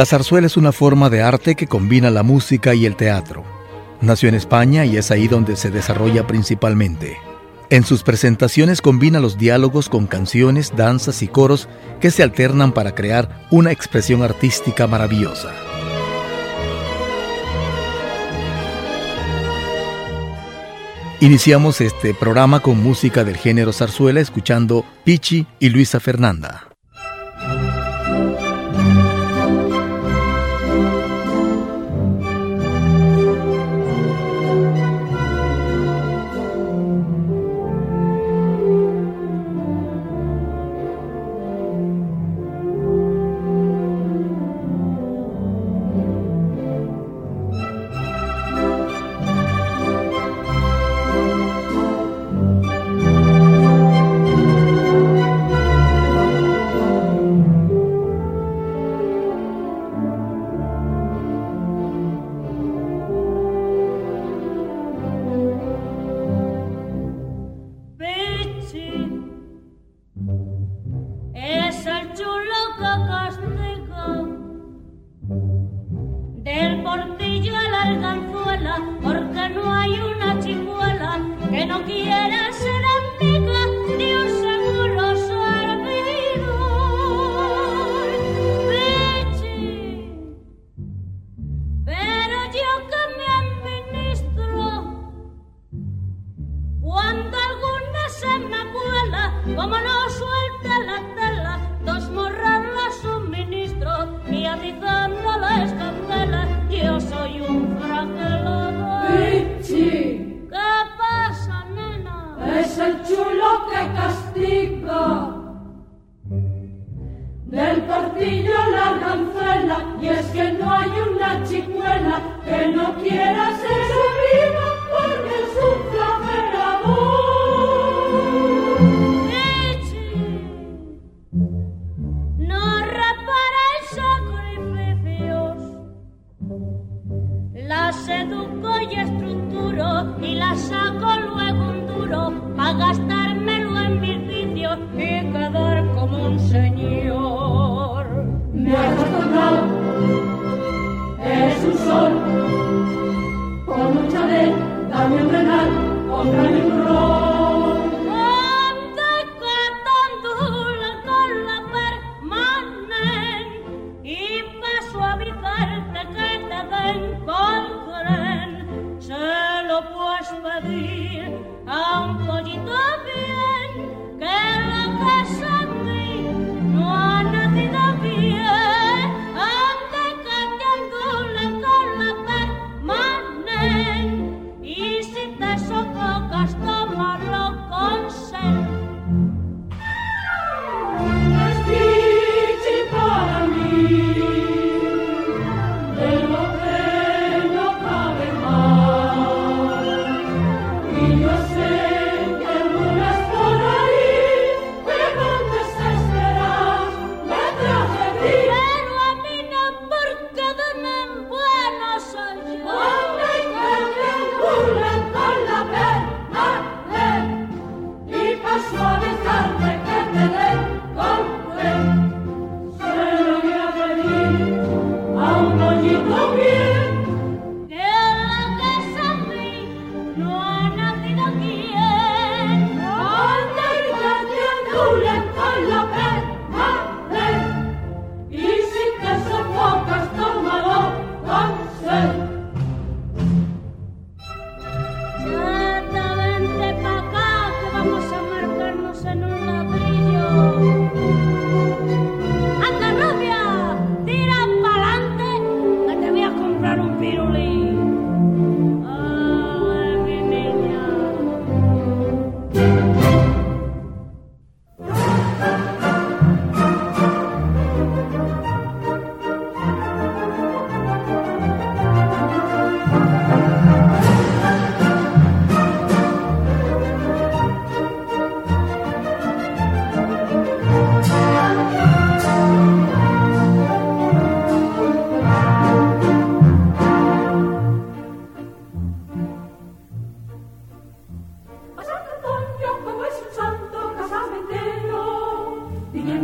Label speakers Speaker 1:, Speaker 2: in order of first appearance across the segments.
Speaker 1: La zarzuela es una forma de arte que combina la música y el teatro. Nació en España y es ahí donde se desarrolla principalmente. En sus presentaciones combina los diálogos con canciones, danzas y coros que se alternan para crear una expresión artística maravillosa. Iniciamos este programa con música del género zarzuela escuchando Pichi y Luisa Fernanda. porque no hay una chimuela que no quiera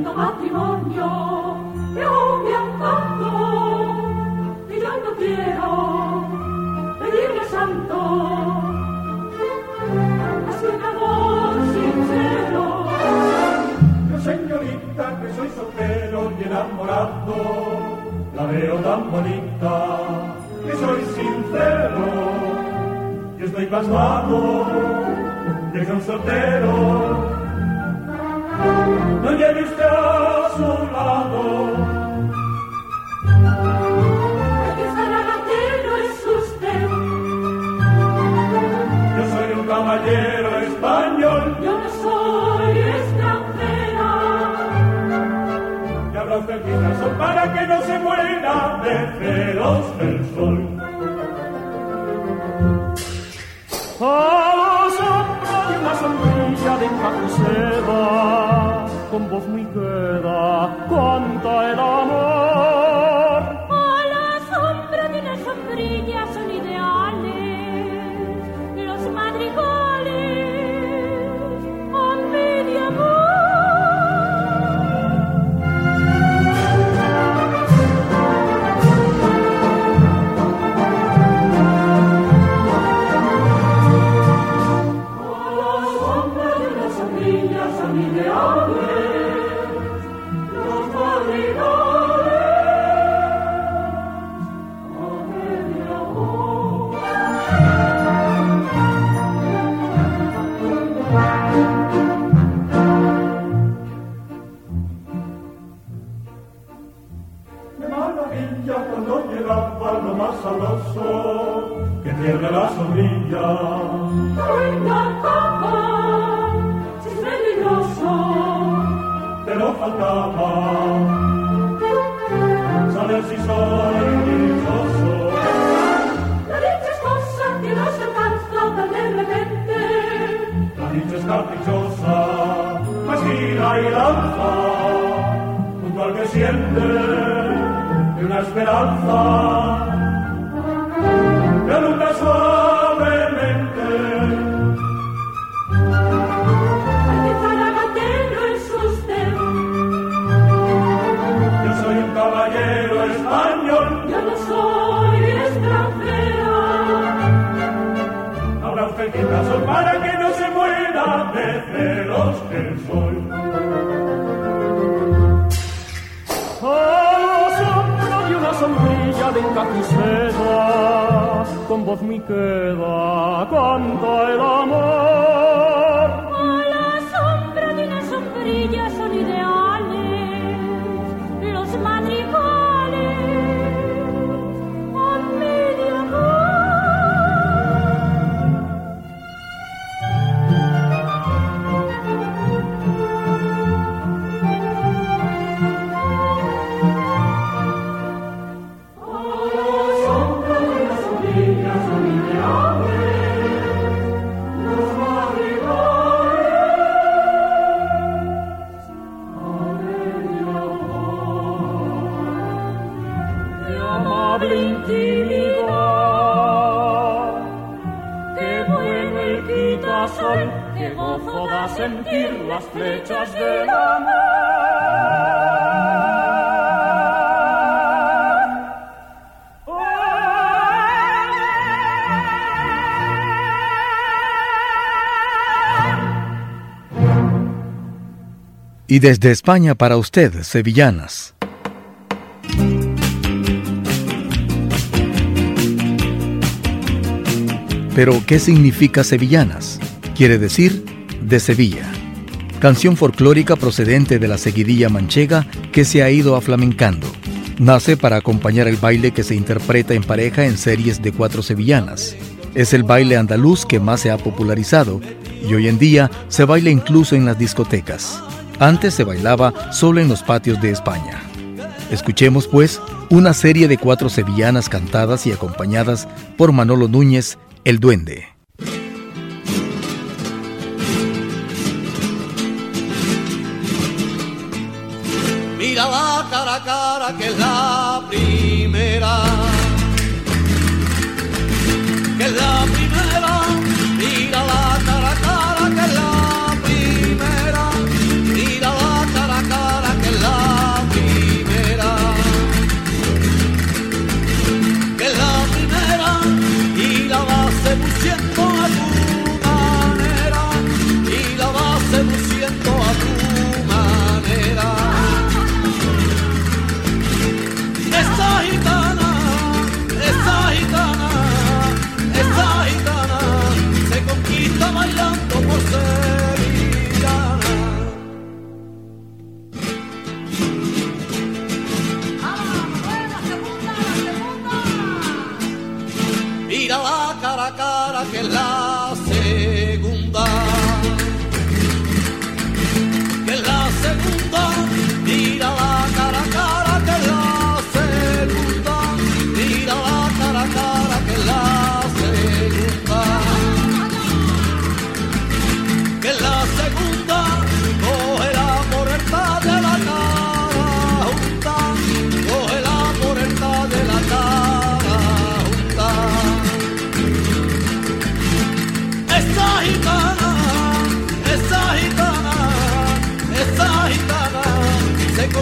Speaker 1: finto matrimonio e y yo no quiero pedirle santo. Así un amor sincero.
Speaker 2: Yo señorita que soy soltero y enamorado la veo tan bonita que soy sincero y estoy casado y es un soltero no lleve usted a su lado.
Speaker 3: El que gatero es usted.
Speaker 2: Yo soy un caballero español.
Speaker 3: Yo no soy extranjera.
Speaker 2: Y habrá usted quizás para que no se muera de celos del sol.
Speaker 1: La sombra de de seda, con voz muy queda, canta el amor.
Speaker 2: Llegaba lo más sabroso que pierde la sombrilla.
Speaker 3: Venga, capa, si es peligroso.
Speaker 2: Pero faltaba saber si soy dichoso.
Speaker 3: La dicha es cosa que no se alcanza tan de repente.
Speaker 2: La dicha es caprichosa, pues gira y lanza junto al que siente de una esperanza que alumbra suavemente.
Speaker 3: Ay, que zaragatero es usted.
Speaker 2: Yo soy un caballero español,
Speaker 3: Yo no soy extranjera.
Speaker 2: habrá usted que caso para que no se muera de celos el sol.
Speaker 1: Sombrilla de encapuceda, con voz muy queda, canta el amor. Amable intimidad. Qué bueno el quitasol, que gozo da sentir las flechas del amor.
Speaker 4: Y desde España para usted, sevillanas. Pero, ¿qué significa sevillanas? Quiere decir de Sevilla. Canción folclórica procedente de la seguidilla manchega que se ha ido aflamencando. Nace para acompañar el baile que se interpreta en pareja en series de cuatro sevillanas. Es el baile andaluz que más se ha popularizado y hoy en día se baila incluso en las discotecas. Antes se bailaba solo en los patios de España. Escuchemos pues una serie de cuatro sevillanas cantadas y acompañadas por Manolo Núñez, el duende.
Speaker 5: Mira la cara a cara que es la primera. Que es la primera.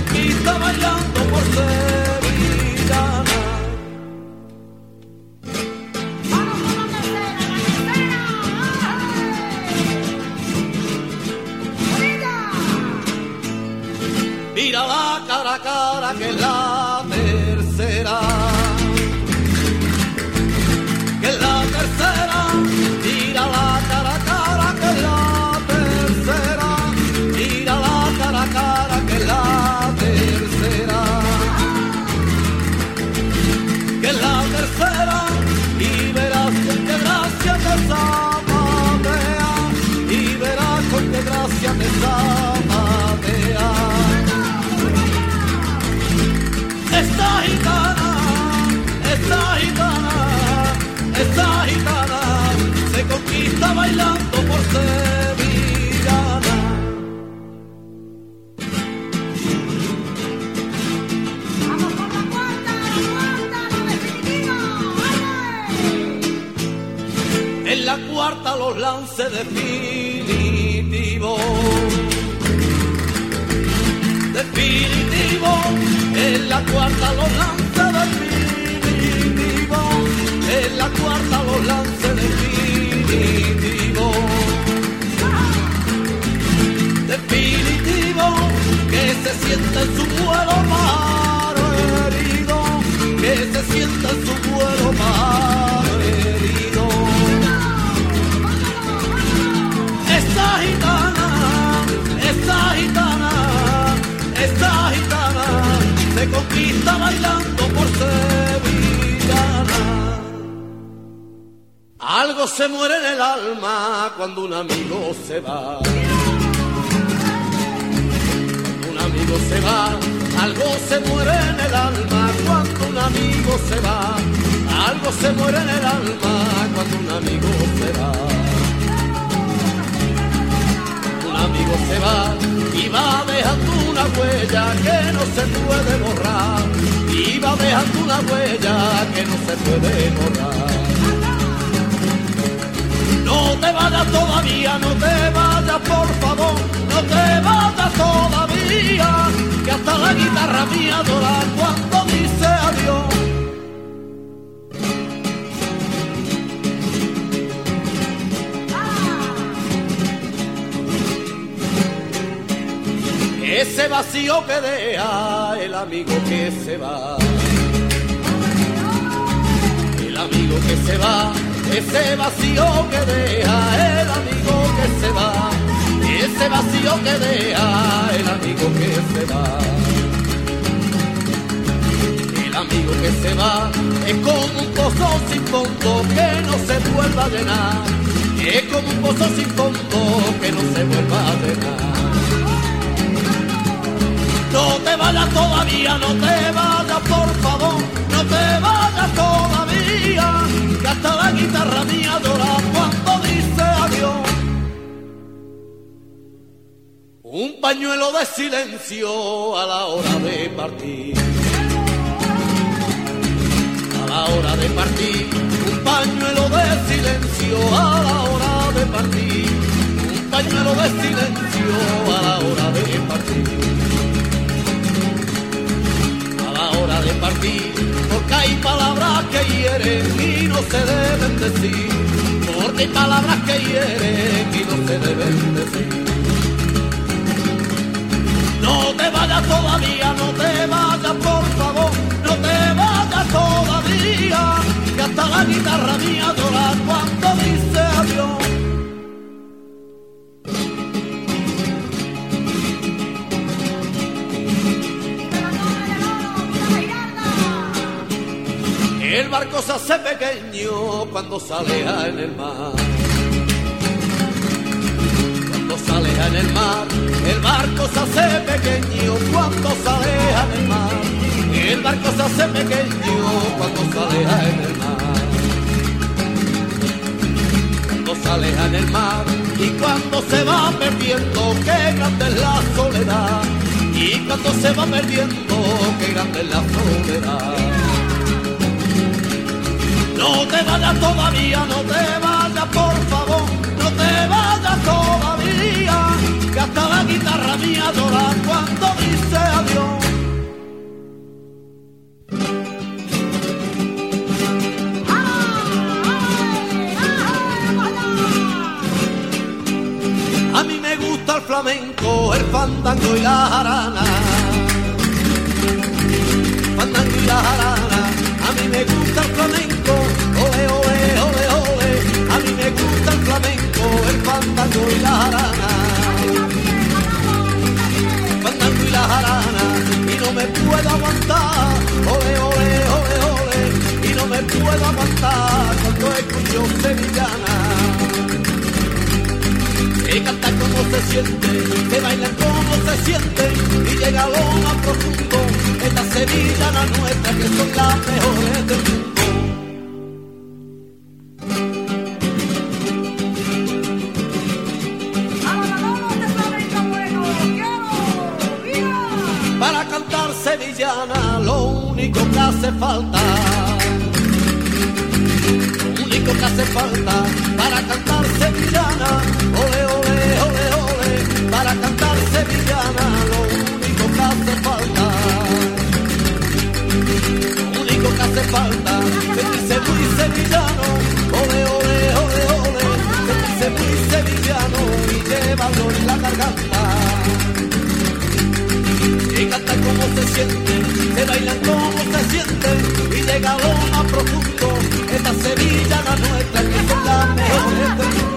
Speaker 5: Conquista bailando por sevillana. Lances definitivos. Definitivo, en la cuarta los lances definitivos. En la cuarta los lances definitivos. Definitivo, que se sienta en su vuelo conquista bailando por sevillana. Algo se muere en el alma cuando un amigo se va. Un amigo se va, algo se muere en el alma cuando un amigo se va. Algo se muere en el alma cuando un amigo se va. Amigo se va y va dejando una huella que no se puede borrar. Y va dejando una huella que no se puede borrar. No te vayas todavía, no te vayas por favor, no te vayas todavía, que hasta la guitarra mía adora cuando dice adiós. Ese vacío que deja el amigo que se va. El amigo que se va, ese vacío que deja el amigo que se va. Ese vacío que deja el amigo que se va. El amigo que se va es como un pozo sin fondo que no se vuelva a llenar. Es como un pozo sin fondo que no se vuelva a llenar. No te vayas todavía, no te vayas por favor, no te vayas todavía, que hasta la guitarra mía llora cuando dice adiós. Un pañuelo de silencio a la hora de partir. A la hora de partir, un pañuelo de silencio a la hora de partir. Un pañuelo de silencio a la hay palabras que hieren y no se deben decir, porque hay palabras que hieren y no se deben decir. No te vayas todavía, no te vayas por favor, no te vayas todavía, que hasta la guitarra mía llora barco se hace pequeño cuando sale en el mar. Cuando sale en el mar, el barco se hace pequeño cuando sale en el mar. El barco se hace pequeño cuando sale en el mar. Cuando sale en el mar y cuando se va perdiendo, qué grande es la soledad. Y cuando se va perdiendo, qué grande es la soledad. No te vayas todavía, no te vayas por favor, no te vayas todavía, que hasta la guitarra mía llora cuando dice adiós. A mí me gusta el flamenco, el fandango y la jarana. Fandango y la jarana. A mí me gusta el flamenco, ole, ole, ole, ole. A mí me gusta el flamenco, el fandango y la jarana. Fandango y la jarana. Y no me puedo aguantar, ole, ole, ole, ole. Y no me puedo aguantar cuando escucho sevillana. Como se siente, que baila como se siente y llega lo más profundo. Esta sevillana nuestra que son las mejores del mundo. Para cantar sevillana lo único que hace falta lo único que hace falta para cantar sevillana, ole, para cantar sevillana, lo único que hace falta, lo único que hace falta, sentirse muy sevillano, ole, ole, ole, ole, sentirse muy sevillano y llevarlo en la garganta. Y canta como se siente, se bailan como se siente y llega lo más profundo. Esta sevillana nuestra que son las mejores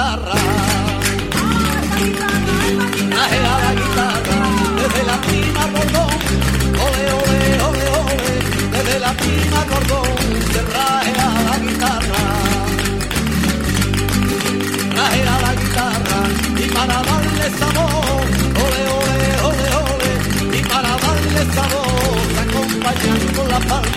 Speaker 5: guitarra. Raje a la guitarra. Desde la prima al bordón. Ole, ole, ole, ole. Desde la prima al bordón se raje a la guitarra. Raje a la guitarra. Y para darle sabor. Ole, ole, ole, ole. Y para darle sabor se acompañan con la palma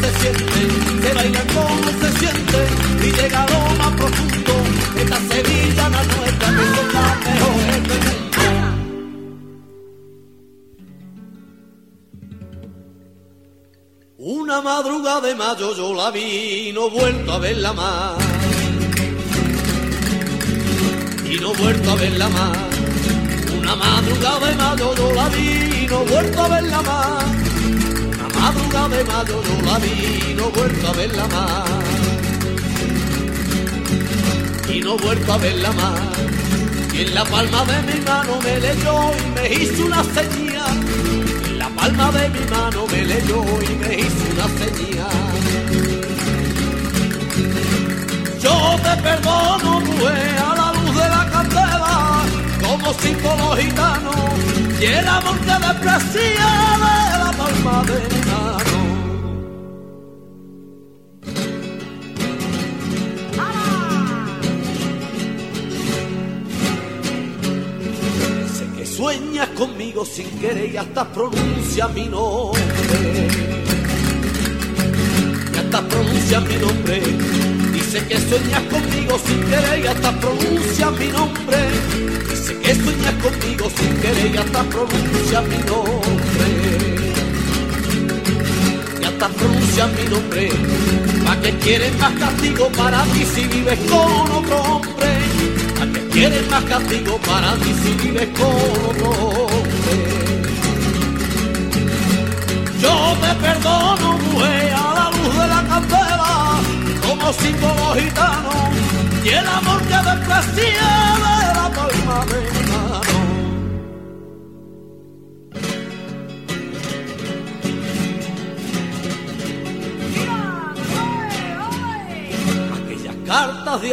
Speaker 5: se siente, se baila como se siente y llega lo más profundo. Esta sevillana nuestra que son las mejores. Una madrugada de mayo yo la vi y no he vuelto a verla más. Y no he vuelto a verla más. Una madrugada de mayo yo la vi y no he vuelto a verla más. Una madrugada de mayo yo la vi no vuelto a verla más. Y no vuelto a verla más. Y en la palma de mi mano me leyó y me hizo una señal. En la palma de mi mano me leyó y me hizo una señal. Yo te perdono, mujer, a la luz de la candela, como símbolo gitano, y el amor que desprecia de la palma de Conmigo sin querer y hasta pronuncia mi nombre. Y hasta pronuncia mi nombre. Dice que sueñas conmigo sin querer y hasta pronuncia mi nombre. Dice que sueñas conmigo sin querer y hasta pronuncia mi nombre. Y hasta pronuncia mi nombre. ¿Para que quieres más castigo para ti si vives con otro hombre? ¿Para que quieres más castigo para ti con otro hombre? Yo te perdono, mujer, a la luz de la candela, como símbolo gitano, y el amor que desprecié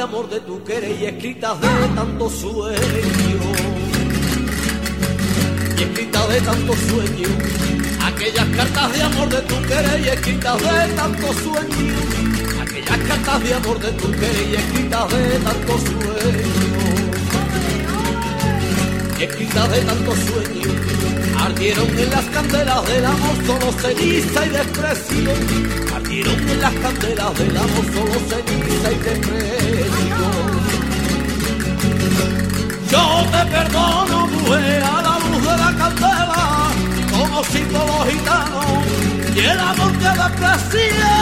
Speaker 5: amor de tu querer y escritas de tanto sueño. Y escritas de tanto sueño. Aquellas cartas de amor de tu querer y escritas de tanto sueño. Aquellas cartas de amor de tu querer y escritas de tanto sueño. Y escritas de tanto sueño. Ardieron en las candelas del amor solo ceniza y desprecio. Ardieron en las candelas del amor solo ceniza y desprecio. Yo te perdono, mujer, a la luz de la candela, como símbolo gitano, y el amor que desprecié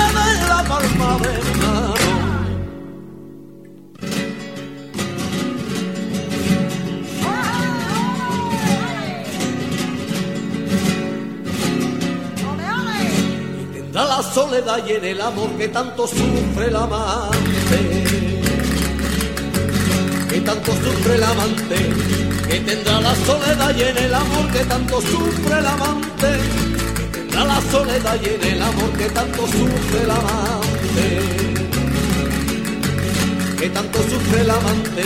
Speaker 5: soledad y en el amor que tanto sufre el amante. Que tanto sufre el amante, que tendrá la soledad y en el amor que tanto sufre el amante, que tendrá la soledad y en el amor que tanto sufre el amante, que tanto sufre el amante,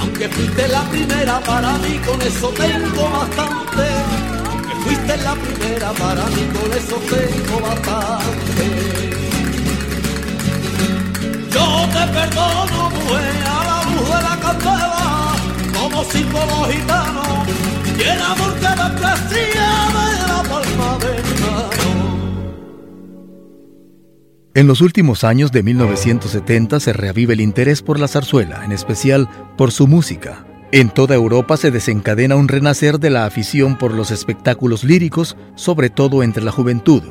Speaker 5: aunque fuiste la primera para mí, con eso tengo bastante, fuiste la primera para mí, con eso tengo bastante. Yo te perdono, mujer, a la luz de la candela, como símbolo gitano, y el amor que desprecié de la palma de mi mano.
Speaker 4: En los últimos años de 1970 se reaviva el interés por la zarzuela, en especial por su música. En toda Europa se desencadena un renacer de la afición por los espectáculos líricos, sobre todo entre la juventud.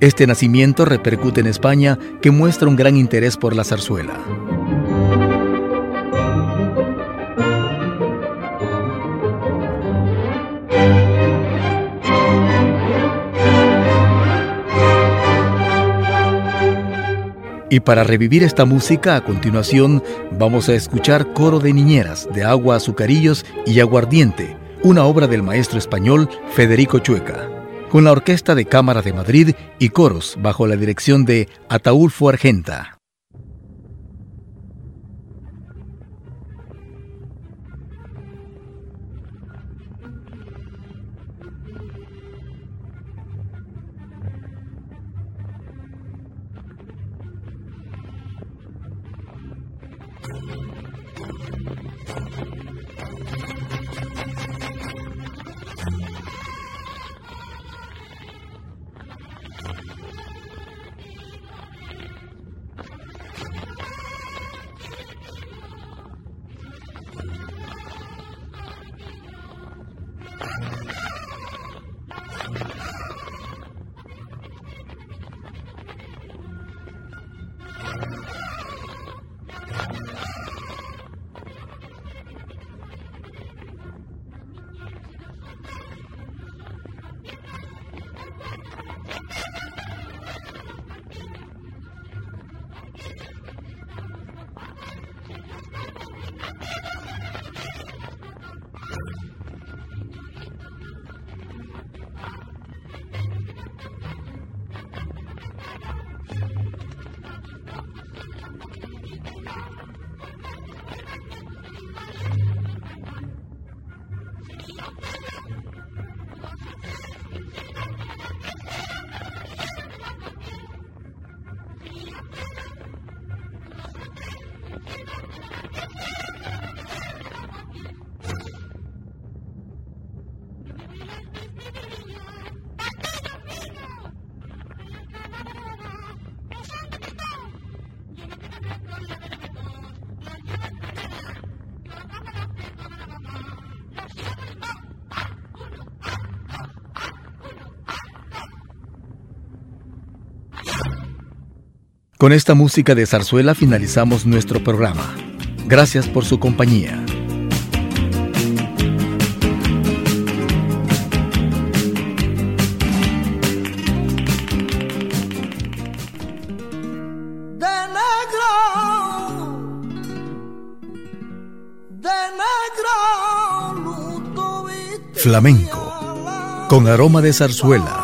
Speaker 4: Este nacimiento repercute en España, que muestra un gran interés por la zarzuela. Y para revivir esta música, a continuación vamos a escuchar Coro de Niñeras de Agua, Azucarillos y Aguardiente, una obra del maestro español Federico Chueca, con la Orquesta de Cámara de Madrid y coros bajo la dirección de Ataulfo Argenta. Con esta música de zarzuela finalizamos nuestro programa. Gracias por su compañía. Flamenco, con aroma de zarzuela.